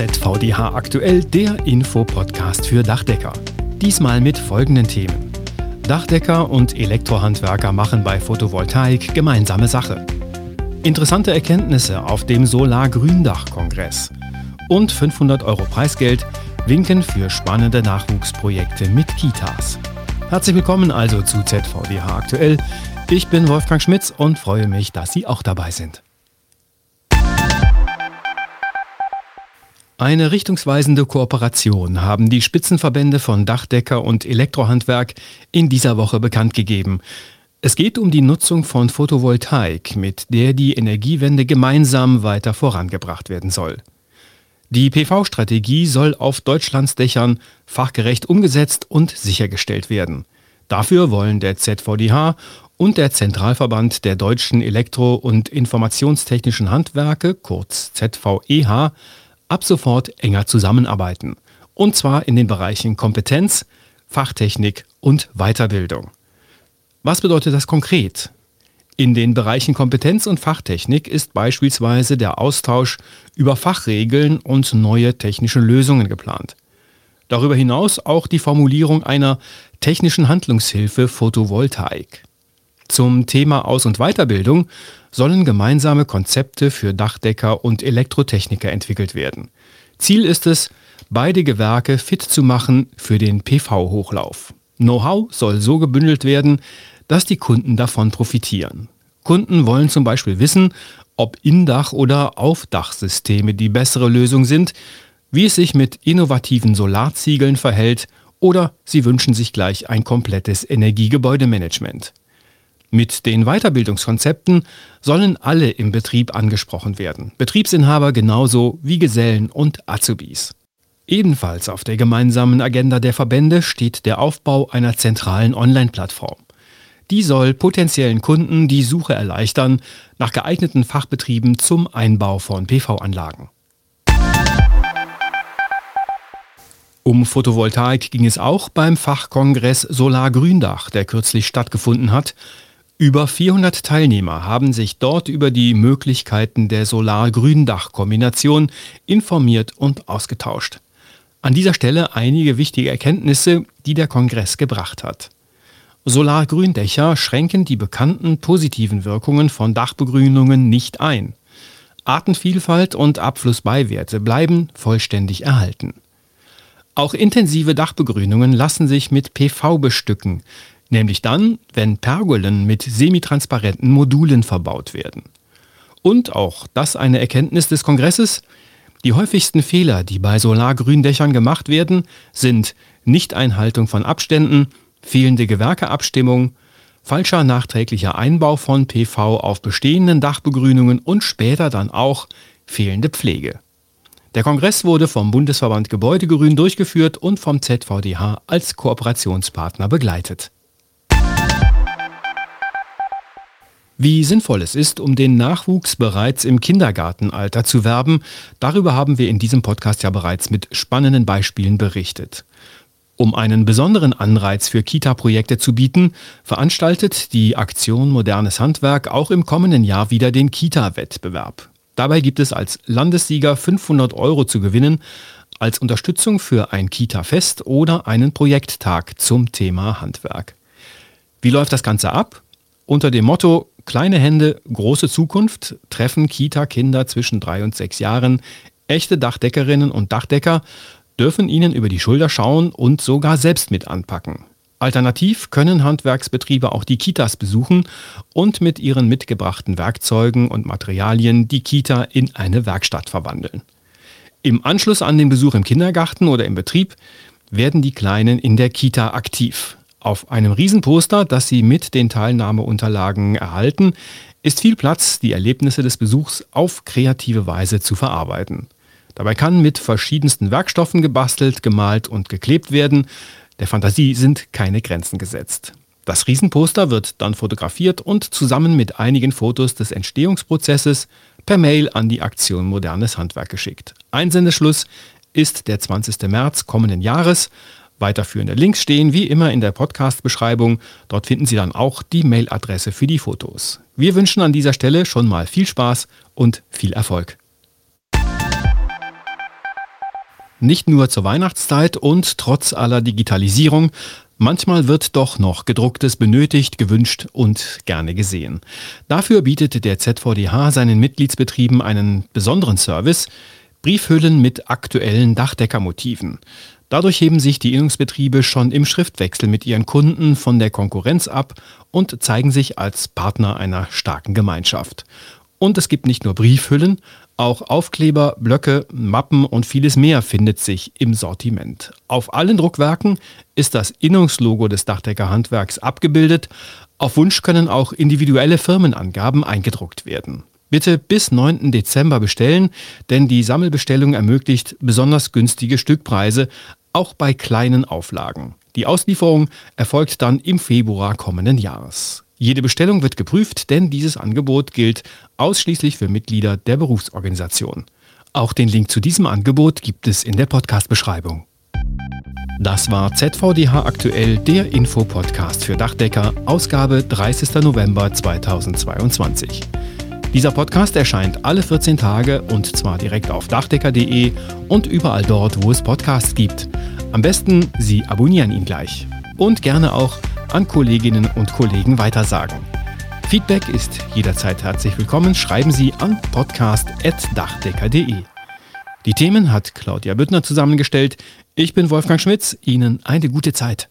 ZVDH aktuell, der Infopodcast für Dachdecker. Diesmal mit folgenden Themen. Dachdecker und Elektrohandwerker machen bei Photovoltaik gemeinsame Sache. Interessante Erkenntnisse auf dem Solar-Gründach-Kongress. Und 500 Euro Preisgeld winken für spannende Nachwuchsprojekte mit Kitas. Herzlich willkommen also zu ZVDH aktuell. Ich bin Wolfgang Schmitz und freue mich, dass Sie auch dabei sind. Eine richtungsweisende Kooperation haben die Spitzenverbände von Dachdecker und Elektrohandwerk in dieser Woche bekannt gegeben. Es geht um die Nutzung von Photovoltaik, mit der die Energiewende gemeinsam weiter vorangebracht werden soll. Die PV-Strategie soll auf Deutschlands Dächern fachgerecht umgesetzt und sichergestellt werden. Dafür wollen der ZVDH und der Zentralverband der deutschen Elektro- und Informationstechnischen Handwerke, kurz ZVEH, ab sofort enger zusammenarbeiten. Und zwar in den Bereichen Kompetenz, Fachtechnik und Weiterbildung. Was bedeutet das konkret? In den Bereichen Kompetenz und Fachtechnik ist beispielsweise der Austausch über Fachregeln und neue technische Lösungen geplant. Darüber hinaus auch die Formulierung einer technischen Handlungshilfe Photovoltaik. Zum Thema Aus- und Weiterbildung sollen gemeinsame Konzepte für Dachdecker und Elektrotechniker entwickelt werden. Ziel ist es, beide Gewerke fit zu machen für den PV-Hochlauf. Know-how soll so gebündelt werden, dass die Kunden davon profitieren. Kunden wollen zum Beispiel wissen, ob Indach- oder Aufdachsysteme die bessere Lösung sind, wie es sich mit innovativen Solarziegeln verhält oder sie wünschen sich gleich ein komplettes Energiegebäudemanagement. Mit den Weiterbildungskonzepten sollen alle im Betrieb angesprochen werden, Betriebsinhaber genauso wie Gesellen und Azubis. Ebenfalls auf der gemeinsamen Agenda der Verbände steht der Aufbau einer zentralen Online-Plattform. Die soll potenziellen Kunden die Suche erleichtern nach geeigneten Fachbetrieben zum Einbau von PV-Anlagen. Um Photovoltaik ging es auch beim Fachkongress Solar Gründach, der kürzlich stattgefunden hat. Über 400 Teilnehmer haben sich dort über die Möglichkeiten der Solar-Gründach-Kombination informiert und ausgetauscht. An dieser Stelle einige wichtige Erkenntnisse, die der Kongress gebracht hat. Solargründächer schränken die bekannten positiven Wirkungen von Dachbegrünungen nicht ein. Artenvielfalt und Abflussbeiwerte bleiben vollständig erhalten. Auch intensive Dachbegrünungen lassen sich mit PV bestücken, nämlich dann, wenn Pergolen mit semitransparenten Modulen verbaut werden. Und auch das eine Erkenntnis des Kongresses, die häufigsten Fehler, die bei Solargründächern gemacht werden, sind Nichteinhaltung von Abständen, fehlende Gewerkeabstimmung, falscher nachträglicher Einbau von PV auf bestehenden Dachbegrünungen und später dann auch fehlende Pflege. Der Kongress wurde vom Bundesverband Gebäudegrün durchgeführt und vom ZVDH als Kooperationspartner begleitet. Wie sinnvoll es ist, um den Nachwuchs bereits im Kindergartenalter zu werben, darüber haben wir in diesem Podcast ja bereits mit spannenden Beispielen berichtet. Um einen besonderen Anreiz für Kita-Projekte zu bieten, veranstaltet die Aktion Modernes Handwerk auch im kommenden Jahr wieder den Kita-Wettbewerb. Dabei gibt es als Landessieger 500 Euro zu gewinnen, als Unterstützung für ein Kita-Fest oder einen Projekttag zum Thema Handwerk. Wie läuft das Ganze ab? Unter dem Motto Kleine Hände, große Zukunft treffen Kita-Kinder zwischen drei und sechs Jahren echte Dachdeckerinnen und Dachdecker, dürfen ihnen über die Schulter schauen und sogar selbst mit anpacken. Alternativ können Handwerksbetriebe auch die Kitas besuchen und mit ihren mitgebrachten Werkzeugen und Materialien die Kita in eine Werkstatt verwandeln. Im Anschluss an den Besuch im Kindergarten oder im Betrieb werden die Kleinen in der Kita aktiv. Auf einem Riesenposter, das Sie mit den Teilnahmeunterlagen erhalten, ist viel Platz, die Erlebnisse des Besuchs auf kreative Weise zu verarbeiten. Dabei kann mit verschiedensten Werkstoffen gebastelt, gemalt und geklebt werden. Der Fantasie sind keine Grenzen gesetzt. Das Riesenposter wird dann fotografiert und zusammen mit einigen Fotos des Entstehungsprozesses per Mail an die Aktion Modernes Handwerk geschickt. Einsendeschluss ist der 20. März kommenden Jahres. Weiterführende Links stehen wie immer in der Podcast-Beschreibung. Dort finden Sie dann auch die Mailadresse für die Fotos. Wir wünschen an dieser Stelle schon mal viel Spaß und viel Erfolg. Nicht nur zur Weihnachtszeit und trotz aller Digitalisierung, manchmal wird doch noch gedrucktes benötigt, gewünscht und gerne gesehen. Dafür bietet der ZVDH seinen Mitgliedsbetrieben einen besonderen Service, Briefhüllen mit aktuellen Dachdeckermotiven. Dadurch heben sich die Innungsbetriebe schon im Schriftwechsel mit ihren Kunden von der Konkurrenz ab und zeigen sich als Partner einer starken Gemeinschaft. Und es gibt nicht nur Briefhüllen, auch Aufkleber, Blöcke, Mappen und vieles mehr findet sich im Sortiment. Auf allen Druckwerken ist das Innungslogo des Dachdeckerhandwerks abgebildet. Auf Wunsch können auch individuelle Firmenangaben eingedruckt werden. Bitte bis 9. Dezember bestellen, denn die Sammelbestellung ermöglicht besonders günstige Stückpreise, auch bei kleinen Auflagen. Die Auslieferung erfolgt dann im Februar kommenden Jahres. Jede Bestellung wird geprüft, denn dieses Angebot gilt ausschließlich für Mitglieder der Berufsorganisation. Auch den Link zu diesem Angebot gibt es in der Podcast-Beschreibung. Das war ZVDH aktuell, der Infopodcast für Dachdecker, Ausgabe 30. November 2022. Dieser Podcast erscheint alle 14 Tage und zwar direkt auf dachdecker.de und überall dort, wo es Podcasts gibt. Am besten Sie abonnieren ihn gleich. Und gerne auch an Kolleginnen und Kollegen weitersagen. Feedback ist jederzeit herzlich willkommen. Schreiben Sie an podcast.dachdecker.de. Die Themen hat Claudia Büttner zusammengestellt. Ich bin Wolfgang Schmitz. Ihnen eine gute Zeit.